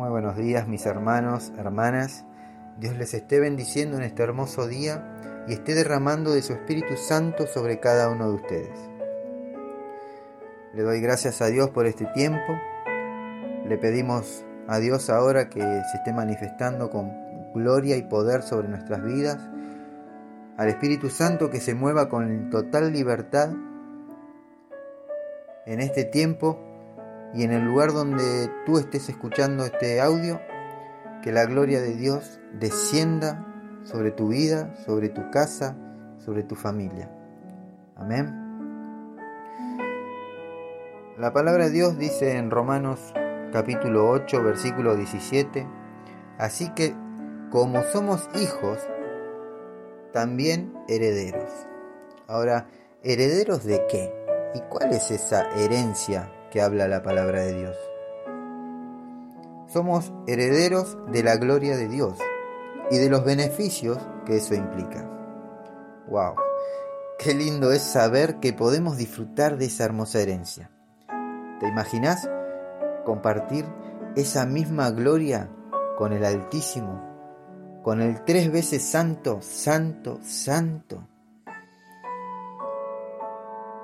Muy buenos días mis hermanos, hermanas. Dios les esté bendiciendo en este hermoso día y esté derramando de su Espíritu Santo sobre cada uno de ustedes. Le doy gracias a Dios por este tiempo. Le pedimos a Dios ahora que se esté manifestando con gloria y poder sobre nuestras vidas. Al Espíritu Santo que se mueva con total libertad en este tiempo y en el lugar donde tú estés escuchando este audio, que la gloria de Dios descienda sobre tu vida, sobre tu casa, sobre tu familia. Amén. La palabra de Dios dice en Romanos capítulo 8, versículo 17, así que como somos hijos, también herederos. Ahora, ¿herederos de qué? ¿Y cuál es esa herencia que habla la palabra de Dios. Somos herederos de la gloria de Dios y de los beneficios que eso implica. ¡Wow! Qué lindo es saber que podemos disfrutar de esa hermosa herencia. ¿Te imaginas compartir esa misma gloria con el Altísimo, con el tres veces santo, santo, santo?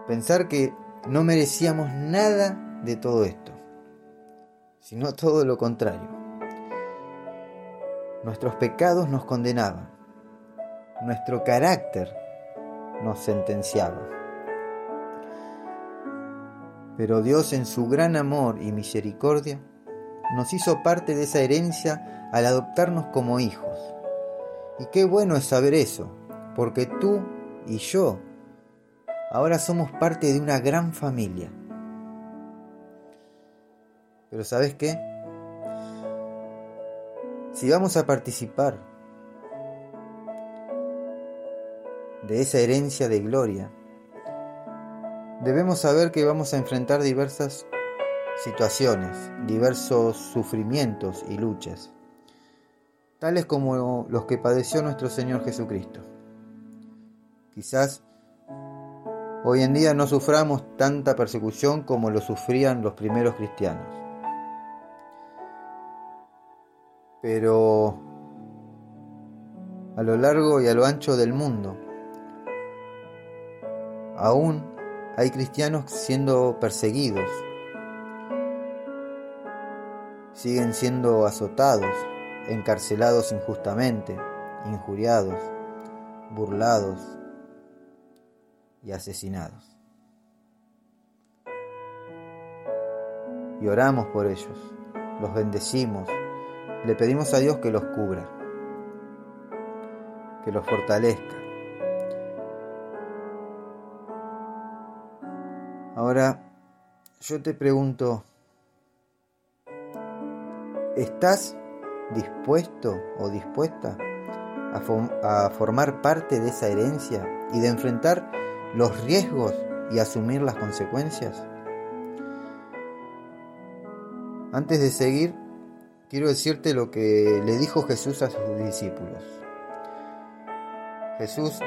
Pensar que no merecíamos nada de todo esto, sino todo lo contrario. Nuestros pecados nos condenaban, nuestro carácter nos sentenciaba. Pero Dios en su gran amor y misericordia nos hizo parte de esa herencia al adoptarnos como hijos. Y qué bueno es saber eso, porque tú y yo Ahora somos parte de una gran familia. Pero ¿sabes qué? Si vamos a participar de esa herencia de gloria, debemos saber que vamos a enfrentar diversas situaciones, diversos sufrimientos y luchas, tales como los que padeció nuestro Señor Jesucristo. Quizás Hoy en día no suframos tanta persecución como lo sufrían los primeros cristianos. Pero a lo largo y a lo ancho del mundo, aún hay cristianos siendo perseguidos, siguen siendo azotados, encarcelados injustamente, injuriados, burlados, y asesinados. Y oramos por ellos, los bendecimos, le pedimos a Dios que los cubra, que los fortalezca. Ahora, yo te pregunto, ¿estás dispuesto o dispuesta a, formar parte de esa herencia y de enfrentar los riesgos y asumir las consecuencias? Antes de seguir, quiero decirte lo que le dijo Jesús a sus discípulos. Jesús,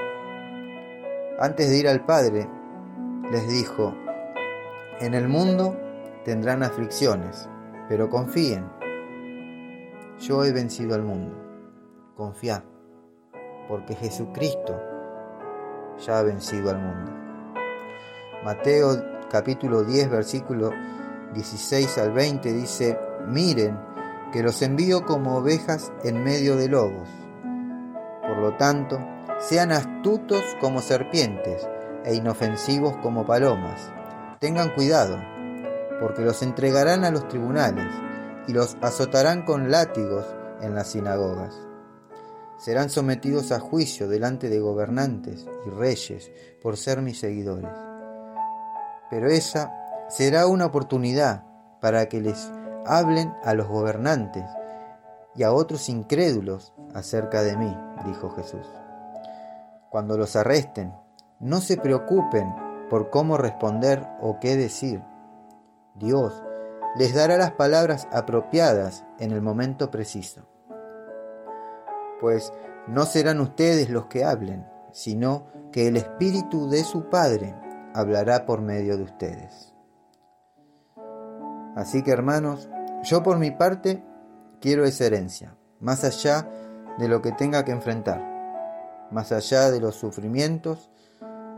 antes de ir al Padre, les dijo, en el mundo tendrán aflicciones, pero confíen, yo he vencido al mundo. Confía, porque Jesucristo ya ha vencido al mundo. Mateo capítulo 10 versículo 16 al 20 dice, miren que los envío como ovejas en medio de lobos. Por lo tanto, sean astutos como serpientes e inofensivos como palomas. Tengan cuidado, porque los entregarán a los tribunales y los azotarán con látigos en las sinagogas serán sometidos a juicio delante de gobernantes y reyes por ser mis seguidores. Pero esa será una oportunidad para que les hablen a los gobernantes y a otros incrédulos acerca de mí, dijo Jesús. Cuando los arresten, no se preocupen por cómo responder o qué decir. Dios les dará las palabras apropiadas en el momento preciso pues no serán ustedes los que hablen, sino que el Espíritu de su Padre hablará por medio de ustedes. Así que hermanos, yo por mi parte quiero esa herencia, más allá de lo que tenga que enfrentar, más allá de los sufrimientos,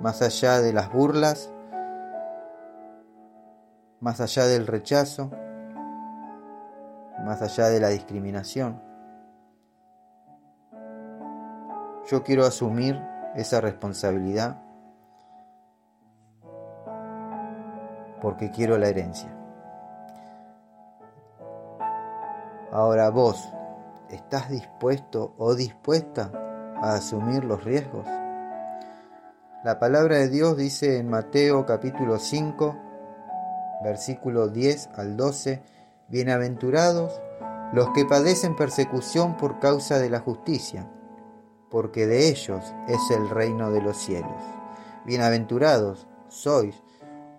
más allá de las burlas, más allá del rechazo, más allá de la discriminación. Yo quiero asumir esa responsabilidad porque quiero la herencia. Ahora vos, ¿estás dispuesto o dispuesta a asumir los riesgos? La palabra de Dios dice en Mateo capítulo 5, versículo 10 al 12, Bienaventurados los que padecen persecución por causa de la justicia, porque de ellos es el reino de los cielos. Bienaventurados sois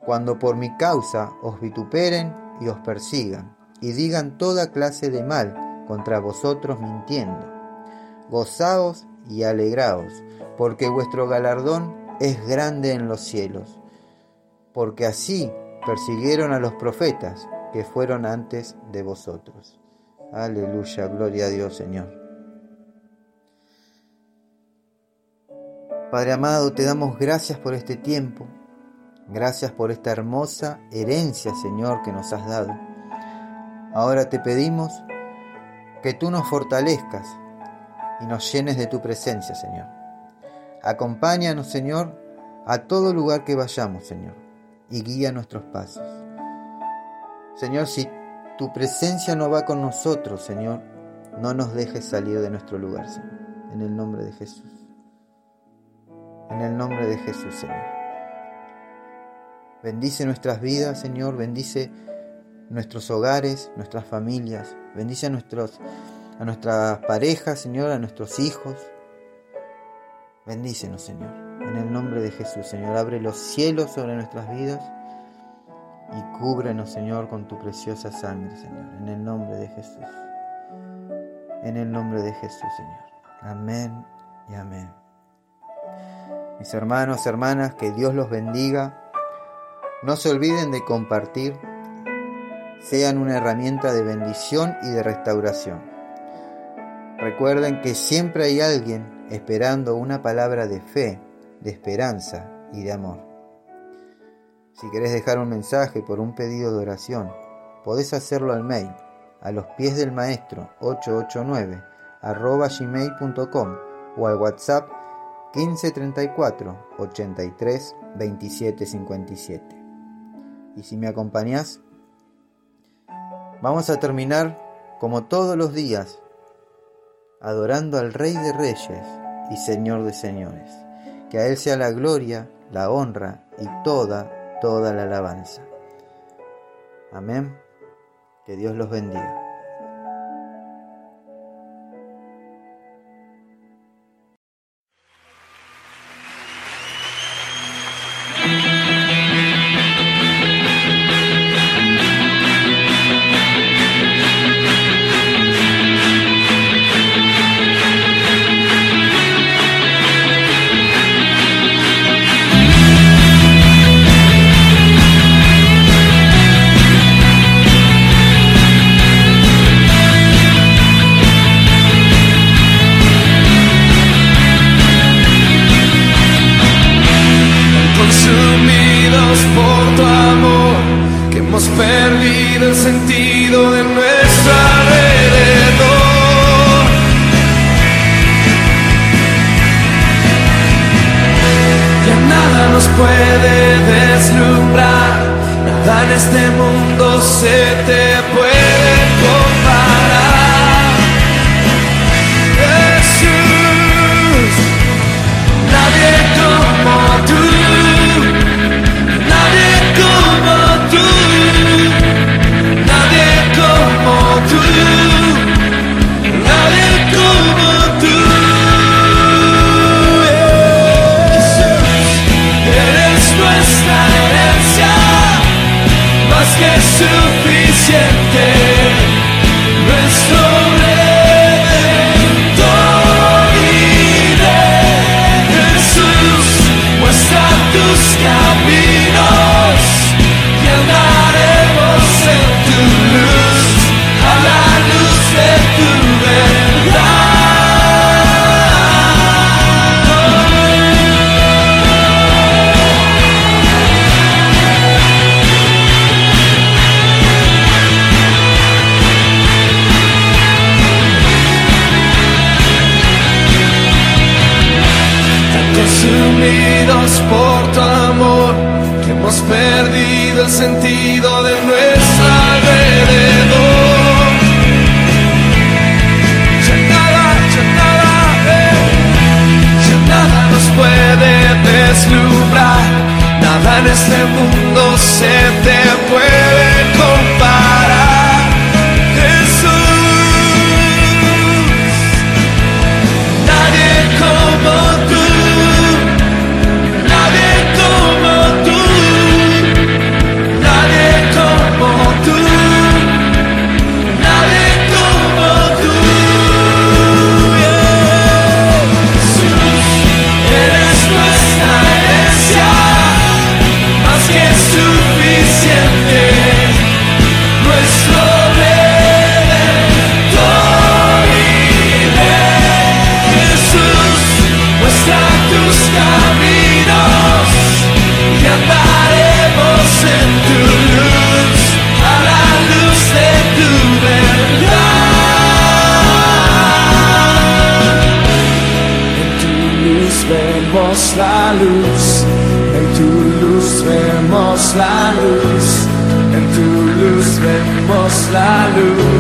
cuando por mi causa os vituperen y os persigan y digan toda clase de mal contra vosotros mintiendo. Gozaos y alegraos, porque vuestro galardón es grande en los cielos, porque así persiguieron a los profetas que fueron antes de vosotros. Aleluya, gloria a Dios Señor. Padre amado, te damos gracias por este tiempo, gracias por esta hermosa herencia, Señor, que nos has dado. Ahora te pedimos que tú nos fortalezcas y nos llenes de tu presencia, Señor. Acompáñanos, Señor, a todo lugar que vayamos, Señor, y guía nuestros pasos. Señor, si tu presencia no va con nosotros, Señor, no nos dejes salir de nuestro lugar, Señor. En el nombre de Jesús. En el nombre de Jesús, Señor. Bendice nuestras vidas, Señor. Bendice nuestros hogares, nuestras familias. Bendice a, nuestros, a nuestras parejas, Señor, a nuestros hijos. Bendícenos, Señor. En el nombre de Jesús, Señor. Abre los cielos sobre nuestras vidas y cúbrenos, Señor, con tu preciosa sangre, Señor. En el nombre de Jesús. En el nombre de Jesús, Señor. Amén y amén. Mis hermanos, hermanas, que Dios los bendiga. No se olviden de compartir sean una herramienta de bendición y de restauración. Recuerden que siempre hay alguien esperando una palabra de fe, de esperanza y de amor. Si querés dejar un mensaje por un pedido de oración, podés hacerlo al mail a los pies del maestro 889 arroba gmail.com o al WhatsApp 1534 83 27 57. Y si me acompañás, Vamos a terminar como todos los días, adorando al Rey de Reyes y Señor de Señores. Que a Él sea la gloria, la honra y toda, toda la alabanza. Amén. Que Dios los bendiga. Andaremos en este mundo se te vemos la luz, en tu luz vemos la luz, en tu luz vemos la luz.